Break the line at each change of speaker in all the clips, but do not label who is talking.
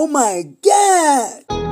Oh my God!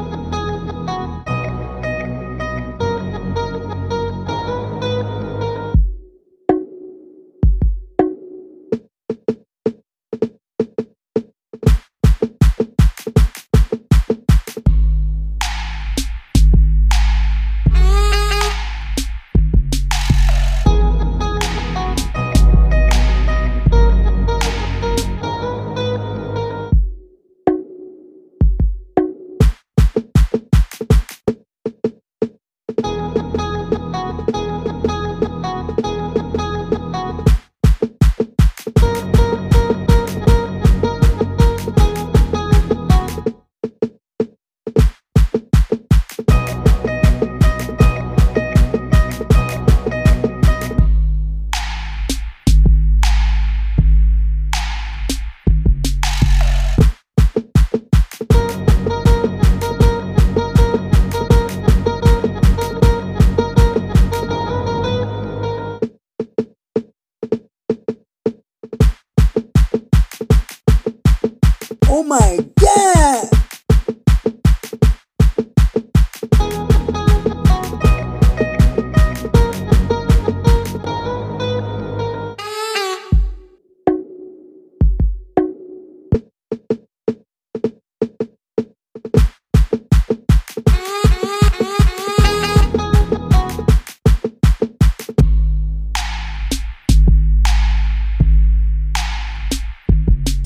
Oh my god!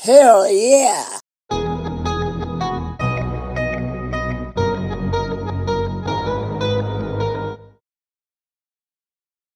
Hell yeah!